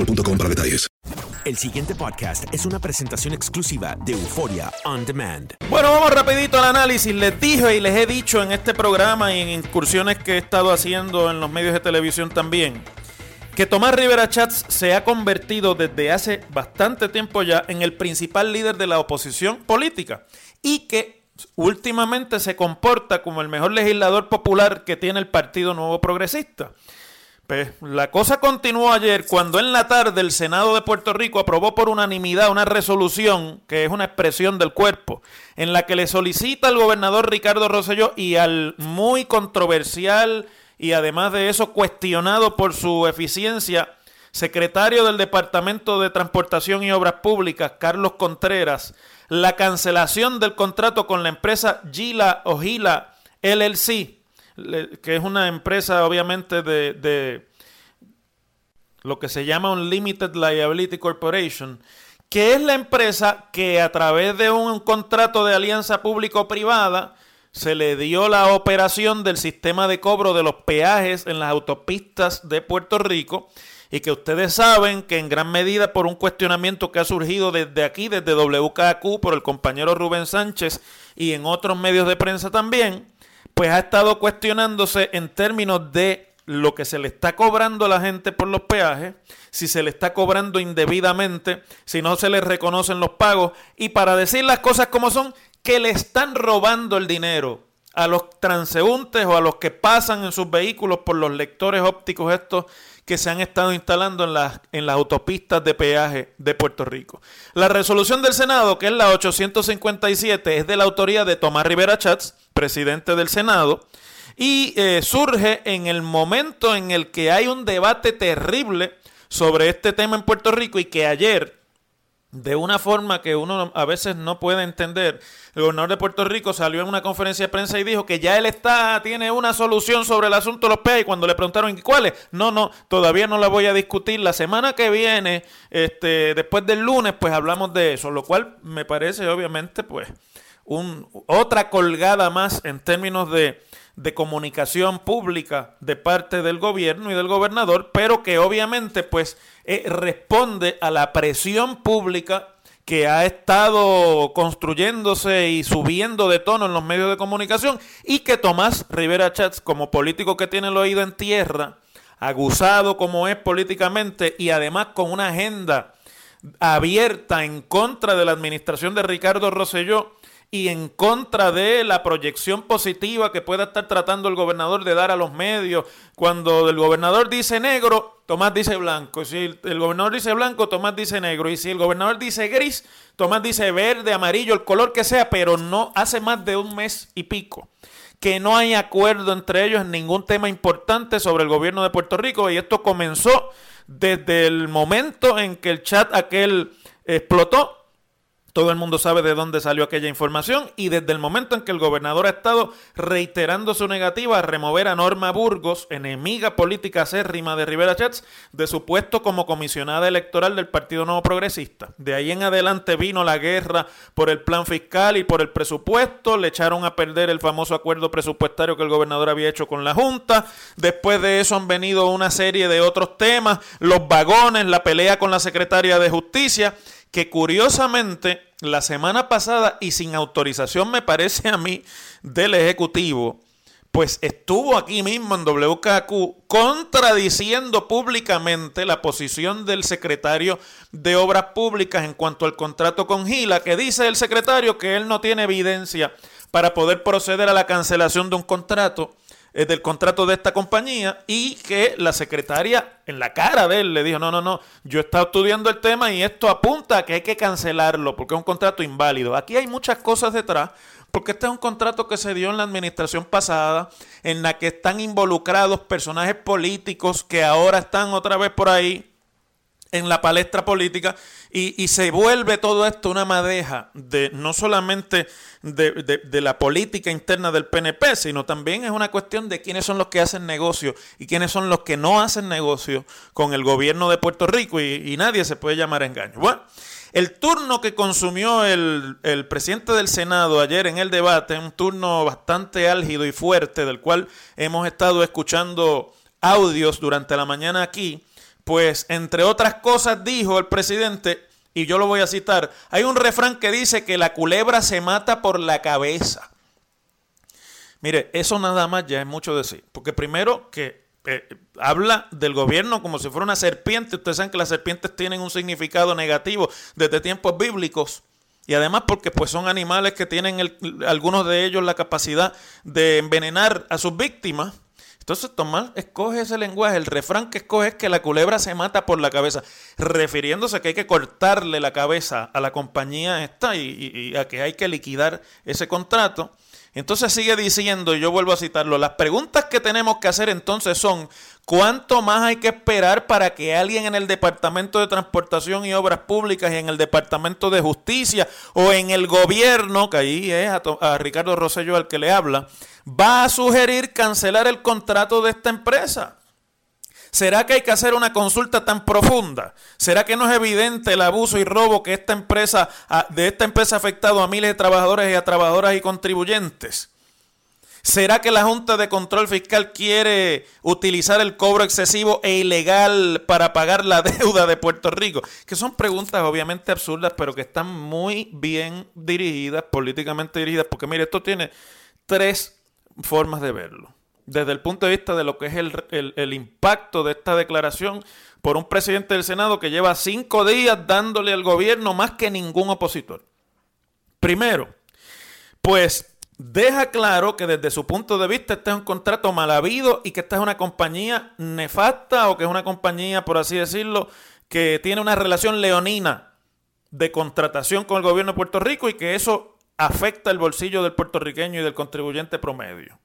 boostmobile.com para detalles. El siguiente podcast es una presentación exclusiva de Euforia On Demand. Bueno, vamos rapidito al análisis. Les dije y les he dicho en este programa y en incursiones que he estado haciendo en los medios de televisión también, que Tomás Rivera Chats se ha convertido desde hace bastante tiempo ya en el principal líder de la oposición política y que últimamente se comporta como el mejor legislador popular que tiene el Partido Nuevo Progresista. Pues la cosa continuó ayer cuando en la tarde el Senado de Puerto Rico aprobó por unanimidad una resolución que es una expresión del cuerpo en la que le solicita al gobernador Ricardo Rosselló y al muy controversial y además de eso cuestionado por su eficiencia secretario del Departamento de Transportación y Obras Públicas Carlos Contreras la cancelación del contrato con la empresa Gila o LLC que es una empresa obviamente de, de lo que se llama un Limited Liability Corporation, que es la empresa que a través de un contrato de alianza público-privada se le dio la operación del sistema de cobro de los peajes en las autopistas de Puerto Rico y que ustedes saben que en gran medida por un cuestionamiento que ha surgido desde aquí, desde WKQ, por el compañero Rubén Sánchez y en otros medios de prensa también, pues ha estado cuestionándose en términos de lo que se le está cobrando a la gente por los peajes, si se le está cobrando indebidamente, si no se le reconocen los pagos, y para decir las cosas como son, que le están robando el dinero a los transeúntes o a los que pasan en sus vehículos por los lectores ópticos estos que se han estado instalando en las, en las autopistas de peaje de Puerto Rico. La resolución del Senado, que es la 857, es de la autoría de Tomás Rivera Chats, presidente del Senado, y eh, surge en el momento en el que hay un debate terrible sobre este tema en Puerto Rico y que ayer de una forma que uno a veces no puede entender. El gobernador de Puerto Rico salió en una conferencia de prensa y dijo que ya él está, tiene una solución sobre el asunto de los peajes. Cuando le preguntaron ¿y cuáles, no, no, todavía no la voy a discutir. La semana que viene, este, después del lunes, pues hablamos de eso. Lo cual me parece, obviamente, pues, un, otra colgada más en términos de, de comunicación pública de parte del gobierno y del gobernador, pero que obviamente pues eh, responde a la presión pública que ha estado construyéndose y subiendo de tono en los medios de comunicación y que Tomás Rivera Chats, como político que tiene el oído en tierra, aguzado como es políticamente y además con una agenda abierta en contra de la administración de Ricardo Rosselló y en contra de la proyección positiva que pueda estar tratando el gobernador de dar a los medios. Cuando el gobernador dice negro, Tomás dice blanco. Si el gobernador dice blanco, Tomás dice negro. Y si el gobernador dice gris, Tomás dice verde, amarillo, el color que sea, pero no hace más de un mes y pico que no hay acuerdo entre ellos en ningún tema importante sobre el gobierno de Puerto Rico y esto comenzó desde el momento en que el chat aquel explotó todo el mundo sabe de dónde salió aquella información y desde el momento en que el gobernador ha estado reiterando su negativa a remover a Norma Burgos, enemiga política acérrima de Rivera Chats, de su puesto como comisionada electoral del Partido Nuevo Progresista. De ahí en adelante vino la guerra por el plan fiscal y por el presupuesto, le echaron a perder el famoso acuerdo presupuestario que el gobernador había hecho con la Junta. Después de eso han venido una serie de otros temas, los vagones, la pelea con la secretaria de Justicia que curiosamente la semana pasada y sin autorización me parece a mí del Ejecutivo, pues estuvo aquí mismo en WKQ contradiciendo públicamente la posición del secretario de Obras Públicas en cuanto al contrato con Gila, que dice el secretario que él no tiene evidencia para poder proceder a la cancelación de un contrato del contrato de esta compañía y que la secretaria en la cara de él le dijo, no, no, no, yo he estado estudiando el tema y esto apunta a que hay que cancelarlo porque es un contrato inválido. Aquí hay muchas cosas detrás porque este es un contrato que se dio en la administración pasada en la que están involucrados personajes políticos que ahora están otra vez por ahí en la palestra política y, se vuelve todo esto una madeja de no solamente de, la política interna del PNP, sino también es una cuestión de quiénes son los que hacen negocio y quiénes son los que no hacen negocio con el gobierno de Puerto Rico y, nadie se puede llamar engaño. Bueno, el turno que consumió el, el presidente del Senado ayer en el debate, un turno bastante álgido y fuerte del cual hemos estado escuchando audios durante la mañana aquí, pues entre otras cosas dijo el presidente, y yo lo voy a citar, hay un refrán que dice que la culebra se mata por la cabeza. Mire, eso nada más ya es mucho decir, porque primero que eh, habla del gobierno como si fuera una serpiente, ustedes saben que las serpientes tienen un significado negativo desde tiempos bíblicos. Y además porque pues son animales que tienen algunos de ellos la capacidad de envenenar a sus víctimas. Entonces Tomás escoge ese lenguaje, el refrán que escoge es que la culebra se mata por la cabeza, refiriéndose a que hay que cortarle la cabeza a la compañía esta y, a que hay que liquidar ese contrato. Entonces sigue diciendo, yo vuelvo a citarlo, las preguntas que tenemos que hacer entonces son, ¿cuánto más hay que esperar para que alguien en el Departamento de Transportación y Obras Públicas y en el Departamento de Justicia o en el gobierno, que ahí es a, a Ricardo Rosello al que le habla, va a sugerir cancelar el contrato de esta empresa? ¿Será que hay que hacer una consulta tan profunda? ¿Será que no es evidente el abuso y robo que esta empresa, de esta empresa ha afectado a miles de trabajadores y a trabajadoras y contribuyentes? ¿Será que la Junta de Control Fiscal quiere utilizar el cobro excesivo e ilegal para pagar la deuda de Puerto Rico? Que son preguntas obviamente absurdas, pero que están muy bien dirigidas, políticamente dirigidas, porque mire, esto tiene tres formas de verlo. Desde el punto de vista de lo que es el, impacto de esta declaración por un presidente del Senado que lleva cinco días dándole al gobierno más que ningún opositor. Primero, pues deja claro que desde su punto de vista este es un contrato mal habido y que esta es una compañía nefasta o que es una compañía, por así decirlo, que tiene una relación leonina de contratación con el gobierno de Puerto Rico y que eso afecta el bolsillo del puertorriqueño y del contribuyente promedio.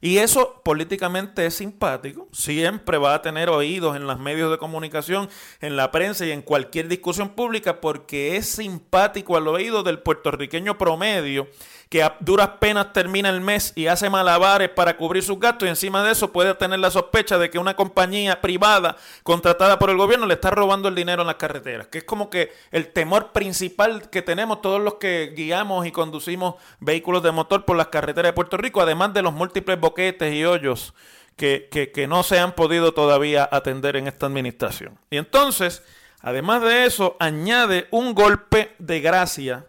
Y eso políticamente es simpático, siempre va a tener oídos en los medios de comunicación, en la prensa y en cualquier discusión pública porque es simpático al oído del puertorriqueño promedio que a duras penas termina el mes y hace malabares para cubrir sus gastos y encima de eso puede tener la sospecha de que una compañía privada contratada por el gobierno le está robando el dinero en las carreteras, que es como que el temor principal que tenemos todos los que guiamos y conducimos vehículos de motor por las carreteras de Puerto Rico, además de los múltiples boquetes y hoyos que, que no se han podido todavía atender en esta administración. Y entonces, además de eso, añade un golpe de gracia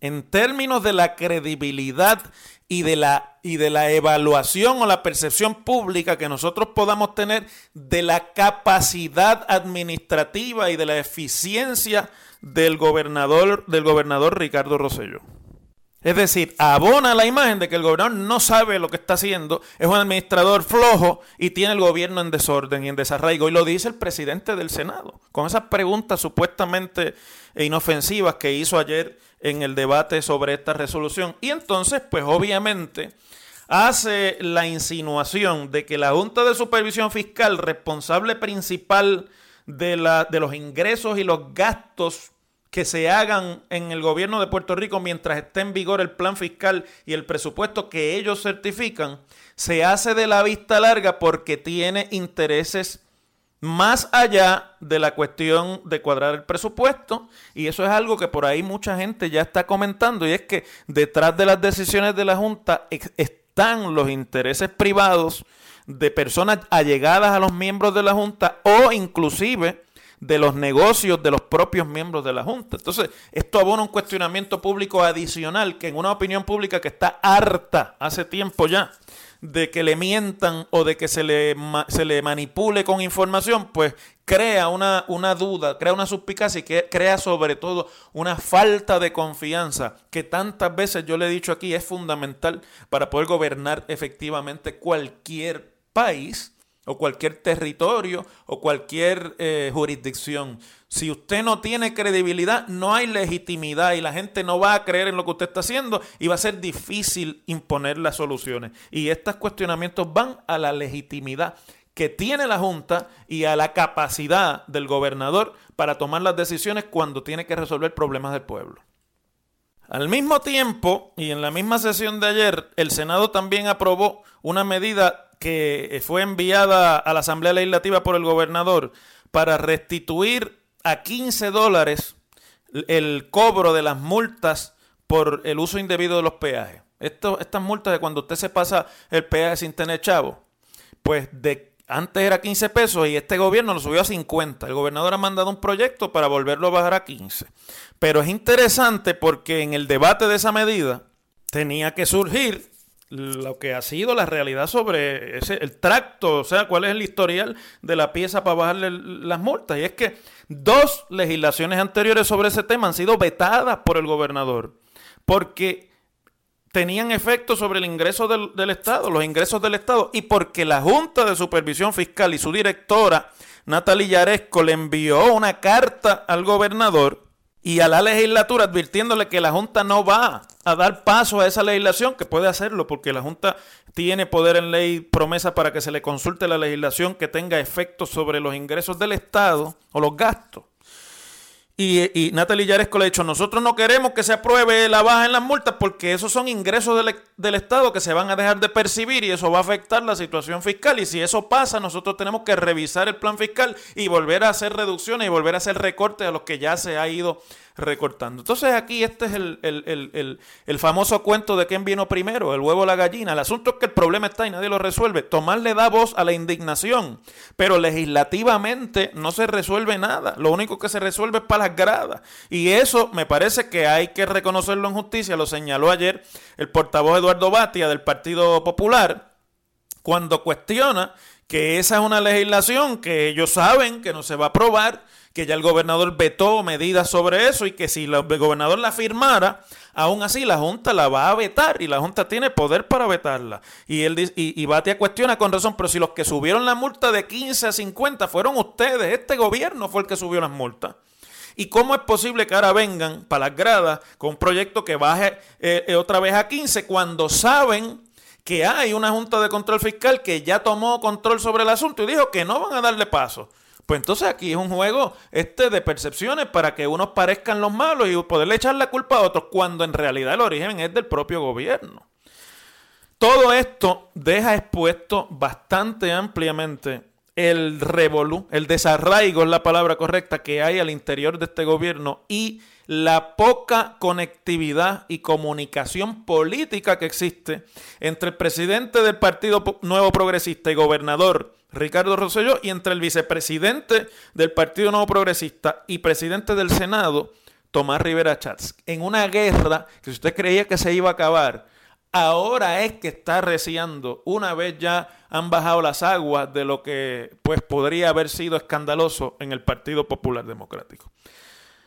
en términos de la credibilidad y de la, y de la evaluación o la percepción pública que nosotros podamos tener de la capacidad administrativa y de la eficiencia del gobernador, del gobernador Ricardo Rosselló. Es decir, abona la imagen de que el gobernador no sabe lo que está haciendo, es un administrador flojo y tiene el gobierno en desorden y en desarraigo. Y lo dice el presidente del Senado, con esas preguntas supuestamente inofensivas que hizo ayer en el debate sobre esta resolución. Y entonces, pues obviamente, hace la insinuación de que la Junta de Supervisión Fiscal, responsable principal de, la, de los ingresos y los gastos que se hagan en el gobierno de Puerto Rico mientras esté en vigor el plan fiscal y el presupuesto que ellos certifican, se hace de la vista larga porque tiene intereses más allá de la cuestión de cuadrar el presupuesto. Y eso es algo que por ahí mucha gente ya está comentando y es que detrás de las decisiones de la Junta están los intereses privados de personas allegadas a los miembros de la Junta o inclusive de los negocios de los propios miembros de la Junta. Entonces, esto abona un cuestionamiento público adicional que en una opinión pública que está harta hace tiempo ya de que le mientan o de que se le, se le manipule con información, pues crea una, una duda, crea una suspicacia y crea sobre todo una falta de confianza que tantas veces yo le he dicho aquí es fundamental para poder gobernar efectivamente cualquier país o cualquier territorio o cualquier eh, jurisdicción. Si usted no tiene credibilidad, no hay legitimidad y la gente no va a creer en lo que usted está haciendo y va a ser difícil imponer las soluciones. Y estos cuestionamientos van a la legitimidad que tiene la Junta y a la capacidad del gobernador para tomar las decisiones cuando tiene que resolver problemas del pueblo. Al mismo tiempo, y en la misma sesión de ayer, el Senado también aprobó una medida que fue enviada a la Asamblea Legislativa por el gobernador para restituir a 15 dólares el cobro de las multas por el uso indebido de los peajes. estas multas de cuando usted se pasa el peaje sin tener chavo, pues de antes era 15 pesos y este gobierno lo subió a 50. El gobernador ha mandado un proyecto para volverlo a bajar a 15. Pero es interesante porque en el debate de esa medida tenía que surgir lo que ha sido la realidad sobre ese, el tracto, o sea, cuál es el historial de la pieza para bajarle las multas. Y es que dos legislaciones anteriores sobre ese tema han sido vetadas por el gobernador, porque tenían efecto sobre el ingreso del, Estado, los ingresos del Estado, y porque la Junta de Supervisión Fiscal y su directora, Natalie Yaresco, le envió una carta al gobernador y a la legislatura advirtiéndole que la Junta no va a dar paso a esa legislación, que puede hacerlo porque la Junta tiene poder en ley promesa para que se le consulte la legislación que tenga efectos sobre los ingresos del Estado o los gastos. Y, y Natalie Yaresco le ha dicho, nosotros no queremos que se apruebe la baja en las multas porque esos son ingresos del, del, Estado que se van a dejar de percibir y eso va a afectar la situación fiscal. Y si eso pasa, nosotros tenemos que revisar el plan fiscal y volver a hacer reducciones y volver a hacer recortes a los que ya se ha ido recortando. Entonces aquí este es el, famoso cuento de quién vino primero, el huevo o la gallina. El asunto es que el problema está y nadie lo resuelve. Tomás le da voz a la indignación, pero legislativamente no se resuelve nada. Lo único que se resuelve es para las gradas. Y eso me parece que hay que reconocerlo en justicia. Lo señaló ayer el portavoz Eduardo Batia del Partido Popular cuando cuestiona que esa es una legislación que ellos saben que no se va a aprobar que ya el gobernador vetó medidas sobre eso y que si el gobernador la firmara, aún así la Junta la va a vetar y la Junta tiene poder para vetarla. Y él y, y Batia cuestiona con razón, pero si los que subieron la multa de 15 a 50 fueron ustedes, este gobierno fue el que subió las multas. ¿Y cómo es posible que ahora vengan para las gradas con un proyecto que baje eh, eh, otra vez a 15 cuando saben que hay una Junta de Control Fiscal que ya tomó control sobre el asunto y dijo que no van a darle paso? Pues entonces aquí es un juego este de percepciones para que unos parezcan los malos y poderle echar la culpa a otros cuando en realidad el origen es del propio gobierno. Todo esto deja expuesto bastante ampliamente el revolú, el desarraigo es la palabra correcta que hay al interior de este gobierno y la poca conectividad y comunicación política que existe entre el presidente del Partido Nuevo Progresista y gobernador Ricardo Rosselló y entre el vicepresidente del Partido Nuevo Progresista y presidente del Senado, Tomás Rivera Chats, en una guerra que si usted creía que se iba a acabar, ahora es que está reciando, una vez ya han bajado las aguas de lo que pues podría haber sido escandaloso en el Partido Popular Democrático.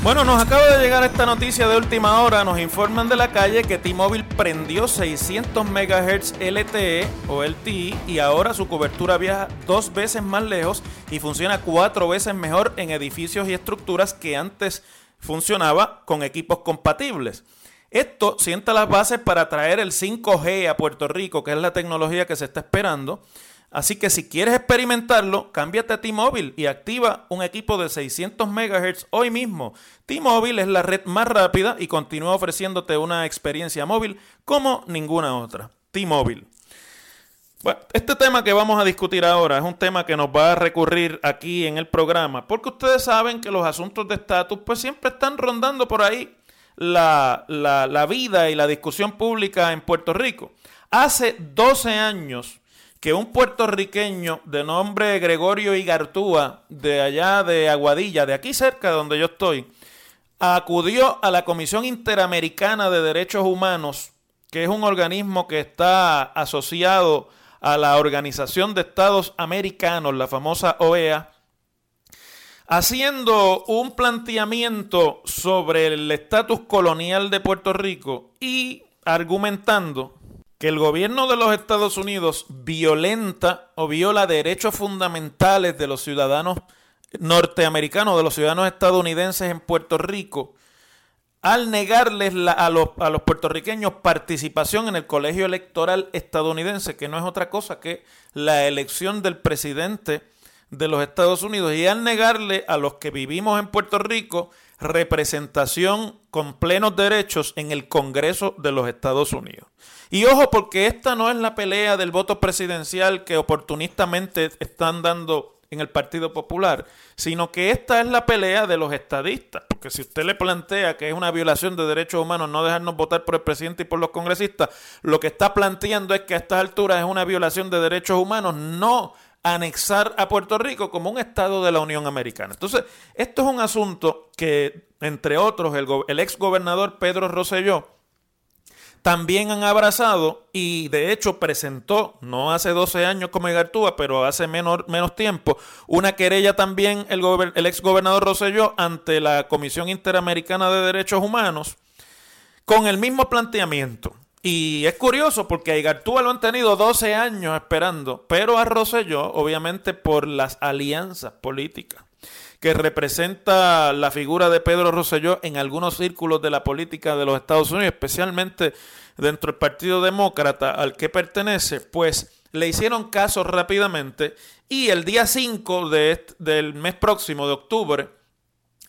Bueno, nos acaba de llegar esta noticia de última hora. Nos informan de la calle que T-Mobile prendió 600 MHz LTE o LTE y ahora su cobertura viaja dos veces más lejos y funciona cuatro veces mejor en edificios y estructuras que antes funcionaba con equipos compatibles. Esto sienta las bases para traer el 5G a Puerto Rico, que es la tecnología que se está esperando. Así que si quieres experimentarlo, cámbiate a T-Mobile y activa un equipo de 600 MHz hoy mismo. T-Mobile es la red más rápida y continúa ofreciéndote una experiencia móvil como ninguna otra. T-Mobile. Bueno, este tema que vamos a discutir ahora es un tema que nos va a recurrir aquí en el programa, porque ustedes saben que los asuntos de estatus pues siempre están rondando por ahí la, la, la vida y la discusión pública en Puerto Rico. Hace 12 años que un puertorriqueño de nombre Gregorio Igartúa, de allá de Aguadilla, de aquí cerca de donde yo estoy, acudió a la Comisión Interamericana de Derechos Humanos, que es un organismo que está asociado a la Organización de Estados Americanos, la famosa OEA, haciendo un planteamiento sobre el estatus colonial de Puerto Rico y argumentando que el gobierno de los Estados Unidos violenta o viola derechos fundamentales de los ciudadanos norteamericanos, de los ciudadanos estadounidenses en Puerto Rico, al negarles a, los, a los puertorriqueños participación en el colegio electoral estadounidense, que no es otra cosa que la elección del presidente de los Estados Unidos, y al negarle a los que vivimos en Puerto Rico representación con plenos derechos en el Congreso de los Estados Unidos. Y ojo, porque esta no es la pelea del voto presidencial que oportunistamente están dando en el Partido Popular, sino que esta es la pelea de los estadistas. Porque si usted le plantea que es una violación de derechos humanos no dejarnos votar por el presidente y por los congresistas, lo que está planteando es que a estas alturas es una violación de derechos humanos no anexar a Puerto Rico como un estado de la Unión Americana. Entonces, esto es un asunto que, entre otros, el, el ex gobernador Pedro Rosselló, también han abrazado y de hecho presentó, no hace 12 años como Igartúa, pero hace menos, menos tiempo, una querella también el, el ex gobernador Rosselló ante la Comisión Interamericana de Derechos Humanos con el mismo planteamiento. Y es curioso porque a Igartúa lo han tenido 12 años esperando, pero a Rosselló, obviamente por las alianzas políticas que representa la figura de Pedro Rosselló en algunos círculos de la política de los Estados Unidos, especialmente dentro del Partido Demócrata al que pertenece, pues le hicieron caso rápidamente y el día 5 de del mes próximo de octubre,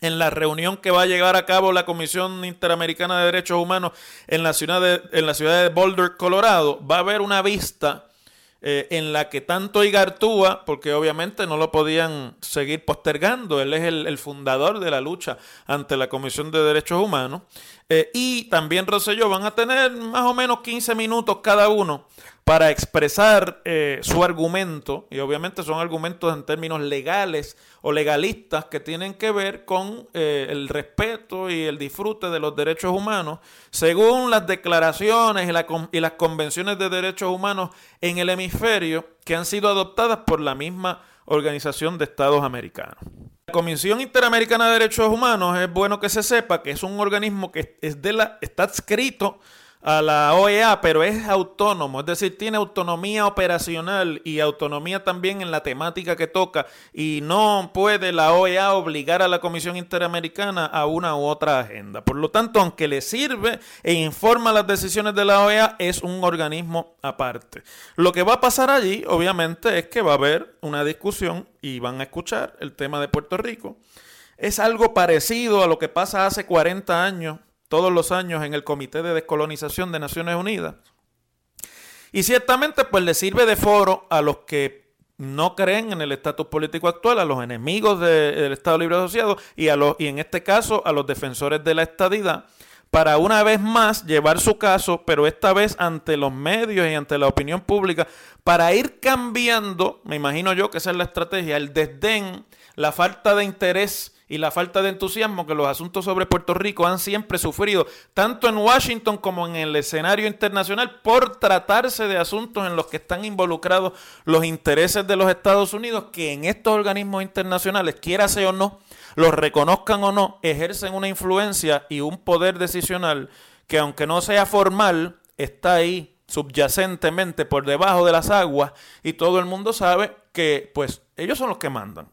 en la reunión que va a llevar a cabo la Comisión Interamericana de Derechos Humanos en la ciudad de, en la ciudad de Boulder, Colorado, va a haber una vista eh, en la que tanto Igartúa, porque obviamente no lo podían seguir postergando, él es el, fundador de la lucha ante la Comisión de Derechos Humanos, eh, y también Rosselló van a tener más o menos 15 minutos cada uno para expresar eh, su argumento, y obviamente son argumentos en términos legales o legalistas que tienen que ver con eh, el respeto y el disfrute de los derechos humanos, según las declaraciones y, y las convenciones de derechos humanos en el hemisferio que han sido adoptadas por la misma Organización de Estados Americanos. La Comisión Interamericana de Derechos Humanos es bueno que se sepa que es un organismo que es de la, está adscrito a la OEA, pero es autónomo, es decir, tiene autonomía operacional y autonomía también en la temática que toca y no puede la OEA obligar a la Comisión Interamericana a una u otra agenda. Por lo tanto, aunque le sirve e informa las decisiones de la OEA, es un organismo aparte. Lo que va a pasar allí, obviamente, es que va a haber una discusión y van a escuchar el tema de Puerto Rico. Es algo parecido a lo que pasa hace 40 años todos los años en el Comité de Descolonización de Naciones Unidas. Y ciertamente pues le sirve de foro a los que no creen en el estatus político actual, a los enemigos del Estado Libre Asociado y, a los, y en este caso a los defensores de la estadidad, para una vez más llevar su caso, pero esta vez ante los medios y ante la opinión pública, para ir cambiando, me imagino yo que esa es la estrategia, el desdén, la falta de interés y la falta de entusiasmo que los asuntos sobre Puerto Rico han siempre sufrido, tanto en Washington como en el escenario internacional, por tratarse de asuntos en los que están involucrados los intereses de los Estados Unidos, que en estos organismos internacionales, quiera sea o no, los reconozcan o no, ejercen una influencia y un poder decisional que aunque no sea formal, está ahí subyacentemente por debajo de las aguas y todo el mundo sabe que pues ellos son los que mandan.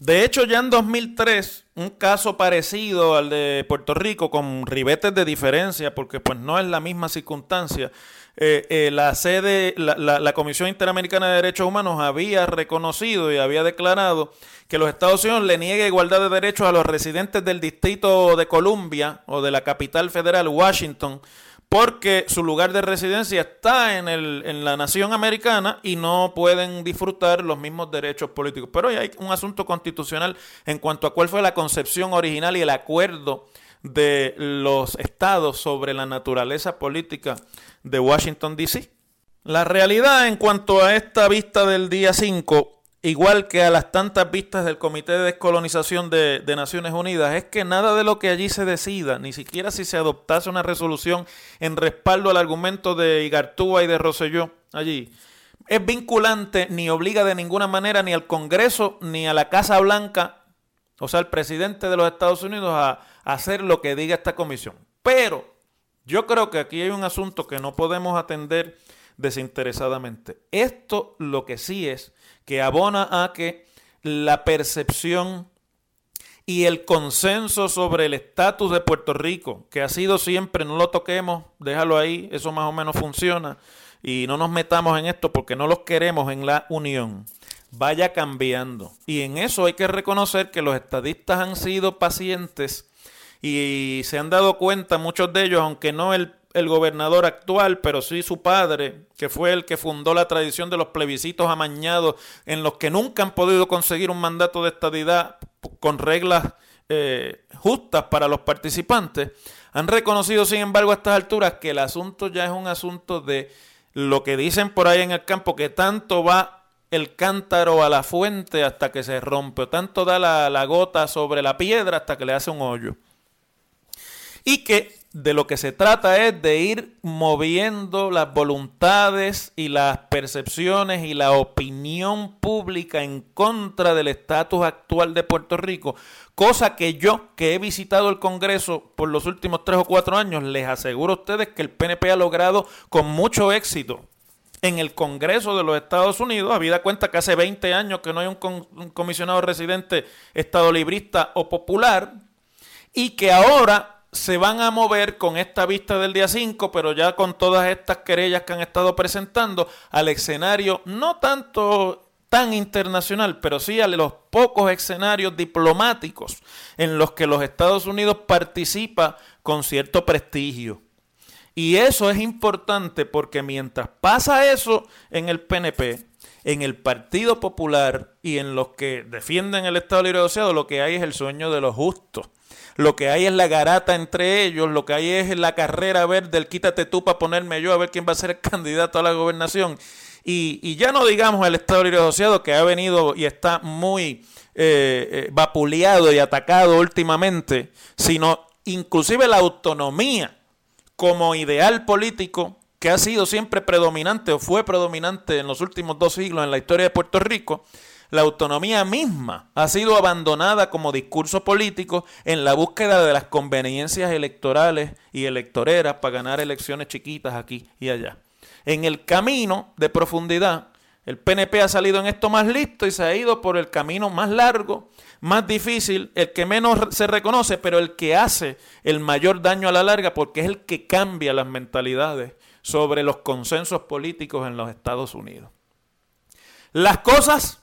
De hecho, ya en 2003, un caso parecido al de Puerto Rico, con ribetes de diferencia, porque pues no es la misma circunstancia, eh, eh, la sede, la, la, Comisión Interamericana de Derechos Humanos había reconocido y había declarado que los Estados Unidos le niega igualdad de derechos a los residentes del Distrito de Columbia o de la capital federal, Washington, porque su lugar de residencia está en, el, en la nación americana y no pueden disfrutar los mismos derechos políticos. Pero hay un asunto constitucional en cuanto a cuál fue la concepción original y el acuerdo de los estados sobre la naturaleza política de Washington, D.C. La realidad en cuanto a esta vista del día 5 igual que a las tantas vistas del Comité de Descolonización de, Naciones Unidas, es que nada de lo que allí se decida, ni siquiera si se adoptase una resolución en respaldo al argumento de Igartúa y de Rosselló allí, es vinculante ni obliga de ninguna manera ni al Congreso ni a la Casa Blanca, o sea, al presidente de los Estados Unidos, a, a hacer lo que diga esta comisión. Pero yo creo que aquí hay un asunto que no podemos atender desinteresadamente. Esto lo que sí es que abona a que la percepción y el consenso sobre el estatus de Puerto Rico, que ha sido siempre, no lo toquemos, déjalo ahí, eso más o menos funciona, y no nos metamos en esto porque no los queremos en la unión, vaya cambiando. Y en eso hay que reconocer que los estadistas han sido pacientes y se han dado cuenta, muchos de ellos, aunque no el el gobernador actual, pero sí su padre, que fue el que fundó la tradición de los plebiscitos amañados en los que nunca han podido conseguir un mandato de estadidad con reglas eh, justas para los participantes, han reconocido, sin embargo, a estas alturas que el asunto ya es un asunto de lo que dicen por ahí en el campo, que tanto va el cántaro a la fuente hasta que se rompe, o tanto da la, la gota sobre la piedra hasta que le hace un hoyo. Y que de lo que se trata es de ir moviendo las voluntades y las percepciones y la opinión pública en contra del estatus actual de Puerto Rico, cosa que yo, que he visitado el Congreso por los últimos tres o cuatro años, les aseguro a ustedes que el PNP ha logrado con mucho éxito. En el Congreso de los Estados Unidos, habida cuenta que hace 20 años que no hay un, un comisionado residente estado librista o popular, y que ahora se van a mover con esta vista del día 5, pero ya con todas estas querellas que han estado presentando al escenario no tanto tan internacional, pero sí a los pocos escenarios diplomáticos en los que los Estados Unidos participa con cierto prestigio. Y eso es importante porque mientras pasa eso en el PNP, en el Partido Popular y en los que defienden el Estado Libre Asociado, lo que hay es el sueño de los justos lo que hay es la garata entre ellos, lo que hay es la carrera a ver del quítate tú para ponerme yo a ver quién va a ser el candidato a la gobernación. Y, ya no digamos el Estado Libre Asociado que ha venido y está muy eh, eh, vapuleado y atacado últimamente, sino inclusive la autonomía como ideal político que ha sido siempre predominante o fue predominante en los últimos dos siglos en la historia de Puerto Rico, la autonomía misma ha sido abandonada como discurso político en la búsqueda de las conveniencias electorales y electoreras para ganar elecciones chiquitas aquí y allá. En el camino de profundidad, el PNP ha salido en esto más listo y se ha ido por el camino más largo, más difícil, el que menos se reconoce, pero el que hace el mayor daño a la larga porque es el que cambia las mentalidades sobre los consensos políticos en los Estados Unidos. Las cosas